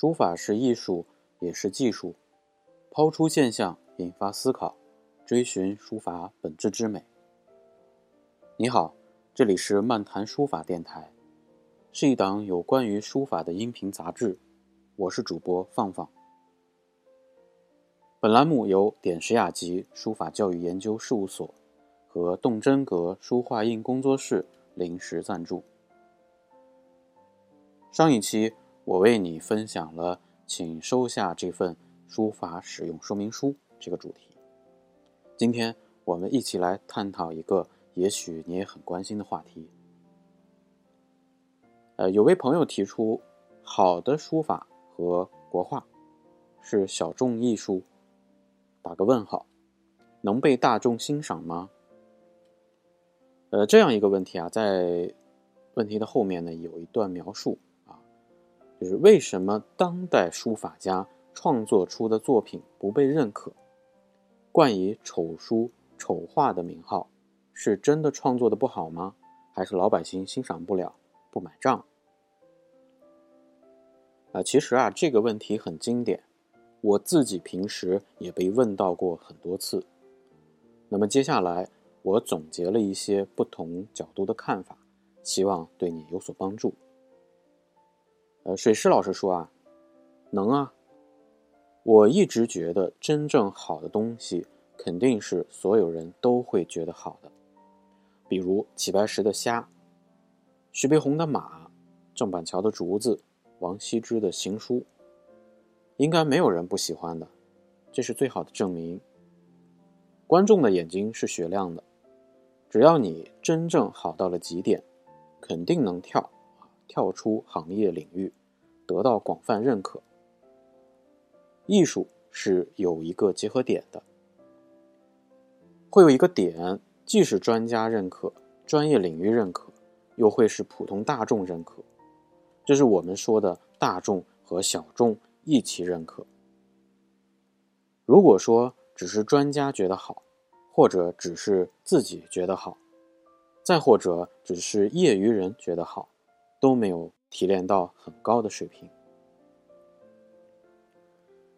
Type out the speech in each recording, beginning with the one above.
书法是艺术，也是技术。抛出现象，引发思考，追寻书法本质之美。你好，这里是漫谈书法电台，是一档有关于书法的音频杂志。我是主播放放。本栏目由点石雅集书法教育研究事务所和动真格书画印工作室临时赞助。上一期。我为你分享了，请收下这份书法使用说明书这个主题。今天我们一起来探讨一个也许你也很关心的话题。呃，有位朋友提出，好的书法和国画是小众艺术，打个问号，能被大众欣赏吗？呃，这样一个问题啊，在问题的后面呢，有一段描述。就是为什么当代书法家创作出的作品不被认可，冠以丑书、丑画的名号，是真的创作的不好吗？还是老百姓欣赏不了、不买账？啊，其实啊，这个问题很经典，我自己平时也被问到过很多次。那么接下来我总结了一些不同角度的看法，希望对你有所帮助。呃，水师老师说啊，能啊。我一直觉得真正好的东西，肯定是所有人都会觉得好的。比如齐白石的虾，徐悲鸿的马，郑板桥的竹子，王羲之的行书，应该没有人不喜欢的。这是最好的证明。观众的眼睛是雪亮的，只要你真正好到了极点，肯定能跳。跳出行业领域，得到广泛认可。艺术是有一个结合点的，会有一个点，既是专家认可、专业领域认可，又会是普通大众认可，这是我们说的大众和小众一起认可。如果说只是专家觉得好，或者只是自己觉得好，再或者只是业余人觉得好。都没有提炼到很高的水平。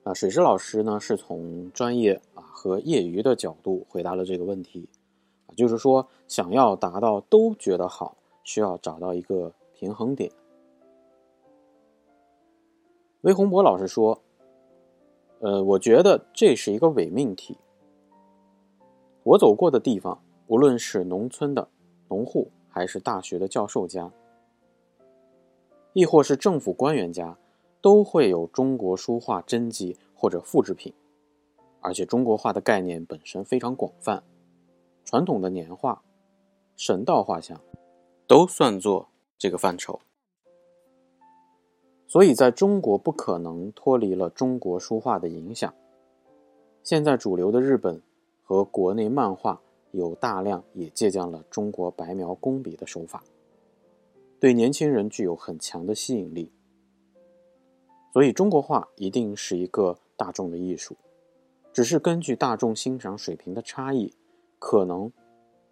啊，水师老师呢是从专业啊和业余的角度回答了这个问题，啊，就是说想要达到都觉得好，需要找到一个平衡点。魏洪博老师说：“呃，我觉得这是一个伪命题。我走过的地方，无论是农村的农户，还是大学的教授家。”亦或是政府官员家，都会有中国书画真迹或者复制品，而且中国画的概念本身非常广泛，传统的年画、神道画像，都算作这个范畴。所以，在中国不可能脱离了中国书画的影响。现在主流的日本和国内漫画有大量也借鉴了中国白描工笔的手法。对年轻人具有很强的吸引力，所以中国画一定是一个大众的艺术，只是根据大众欣赏水平的差异，可能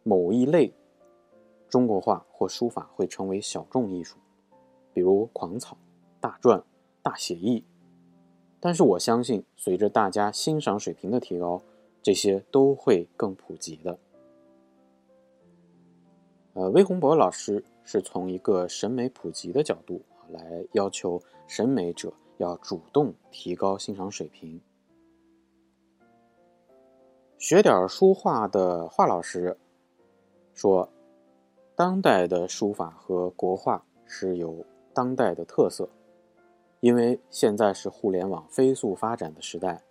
某一类中国画或书法会成为小众艺术，比如狂草、大篆、大写意。但是我相信，随着大家欣赏水平的提高，这些都会更普及的。呃，魏洪博老师。是从一个审美普及的角度来要求审美者要主动提高欣赏水平。学点书画的华老师说，当代的书法和国画是有当代的特色，因为现在是互联网飞速发展的时代，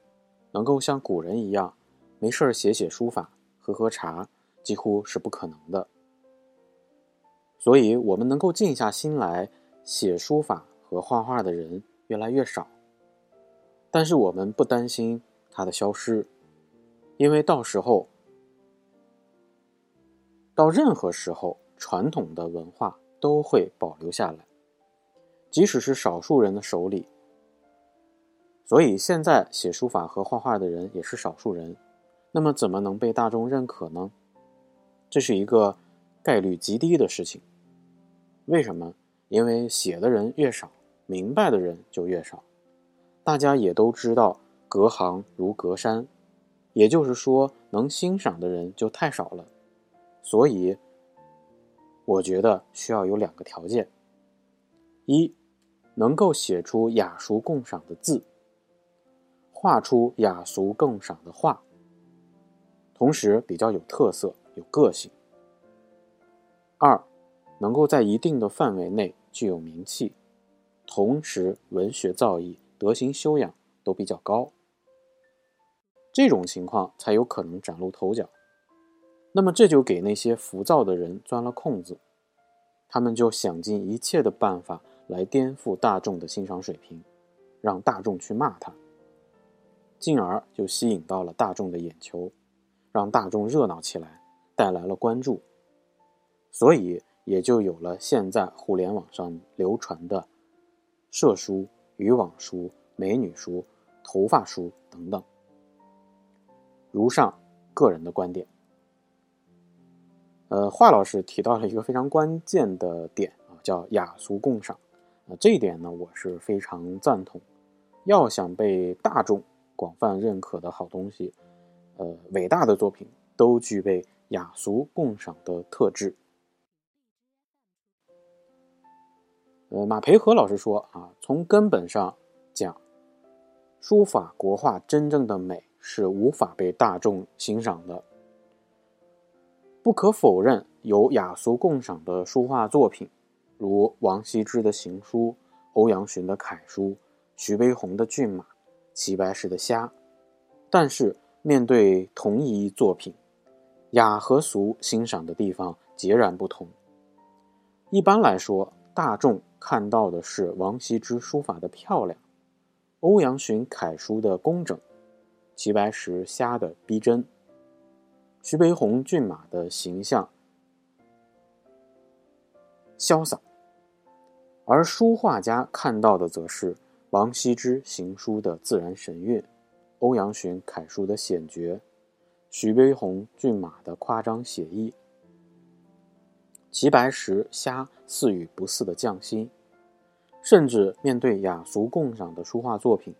能够像古人一样没事儿写写书法、喝喝茶，几乎是不可能的。所以，我们能够静下心来写书法和画画的人越来越少。但是，我们不担心它的消失，因为到时候，到任何时候，传统的文化都会保留下来，即使是少数人的手里。所以，现在写书法和画画的人也是少数人，那么怎么能被大众认可呢？这是一个概率极低的事情。为什么？因为写的人越少，明白的人就越少。大家也都知道，隔行如隔山，也就是说，能欣赏的人就太少了。所以，我觉得需要有两个条件：一，能够写出雅俗共赏的字，画出雅俗共赏的画，同时比较有特色、有个性；二，能够在一定的范围内具有名气，同时文学造诣、德行修养都比较高，这种情况才有可能崭露头角。那么这就给那些浮躁的人钻了空子，他们就想尽一切的办法来颠覆大众的欣赏水平，让大众去骂他，进而就吸引到了大众的眼球，让大众热闹起来，带来了关注，所以也就有了现在互联网上流传的色书、渔网书、美女书、头发书等等。如上个人的观点。呃，华老师提到了一个非常关键的点啊，叫雅俗共赏。啊，这一点呢，我是非常赞同。要想被大众广泛认可的好东西，呃，伟大的作品都具备雅俗共赏的特质。呃，马培和老师说啊，从根本上讲，书法国画真正的美是无法被大众欣赏的。不可否认，有雅俗共赏的书画作品，如王羲之的行书、欧阳询的楷书、徐悲鸿的骏马、齐白石的虾。但是，面对同一作品，雅和俗欣赏的地方截然不同。一般来说，大众看到的是王羲之书法的漂亮，欧阳询楷书的工整，齐白石虾的逼真。徐悲鸿骏马的形象潇洒，而书画家看到的则是王羲之行书的自然神韵，欧阳询楷书的险绝，徐悲鸿骏马的夸张写意，齐白石虾似与不似的匠心。甚至面对雅俗共赏的书画作品，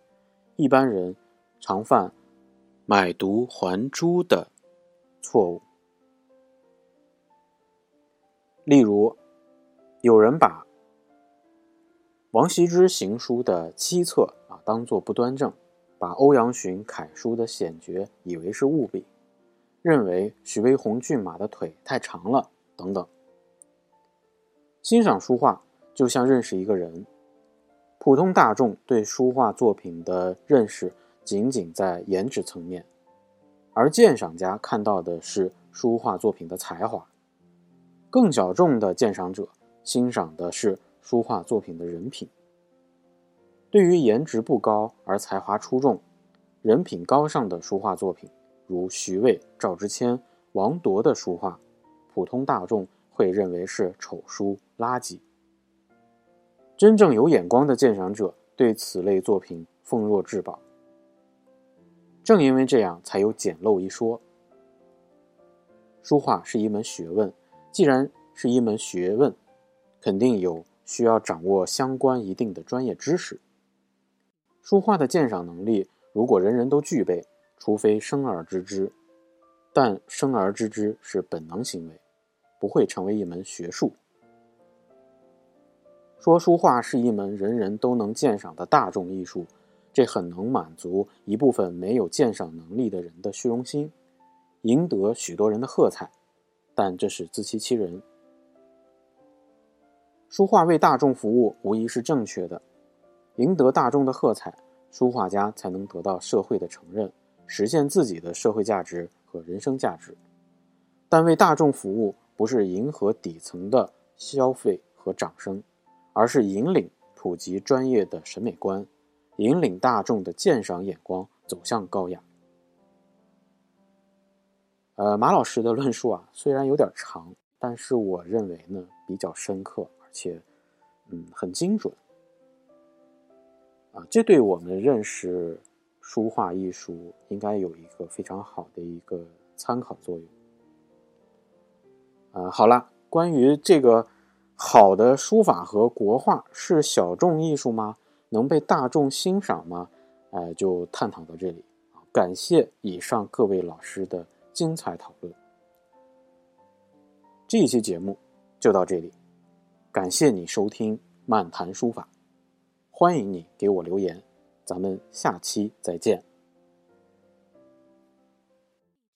一般人常犯买椟还珠的。错误。例如，有人把王羲之行书的七策啊当做不端正，把欧阳询楷书的险绝以为是误笔，认为徐悲鸿骏马的腿太长了等等。欣赏书画就像认识一个人，普通大众对书画作品的认识仅仅在颜值层面。而鉴赏家看到的是书画作品的才华，更小众的鉴赏者欣赏的是书画作品的人品。对于颜值不高而才华出众、人品高尚的书画作品，如徐渭、赵之谦、王铎的书画，普通大众会认为是丑书、垃圾。真正有眼光的鉴赏者对此类作品奉若至宝。正因为这样，才有简陋一说。书画是一门学问，既然是一门学问，肯定有需要掌握相关一定的专业知识。书画的鉴赏能力，如果人人都具备，除非生而知之，但生而知之是本能行为，不会成为一门学术。说书画是一门人人都能鉴赏的大众艺术。这很能满足一部分没有鉴赏能力的人的虚荣心，赢得许多人的喝彩，但这是自欺欺人。书画为大众服务无疑是正确的，赢得大众的喝彩，书画家才能得到社会的承认，实现自己的社会价值和人生价值。但为大众服务不是迎合底层的消费和掌声，而是引领普及专业的审美观。引领大众的鉴赏眼光走向高雅。呃，马老师的论述啊，虽然有点长，但是我认为呢比较深刻，而且嗯很精准。啊，这对我们认识书画艺术应该有一个非常好的一个参考作用。啊，好了，关于这个好的书法和国画是小众艺术吗？能被大众欣赏吗？哎，就探讨到这里！感谢以上各位老师的精彩讨论。这期节目就到这里，感谢你收听《漫谈书法》，欢迎你给我留言，咱们下期再见。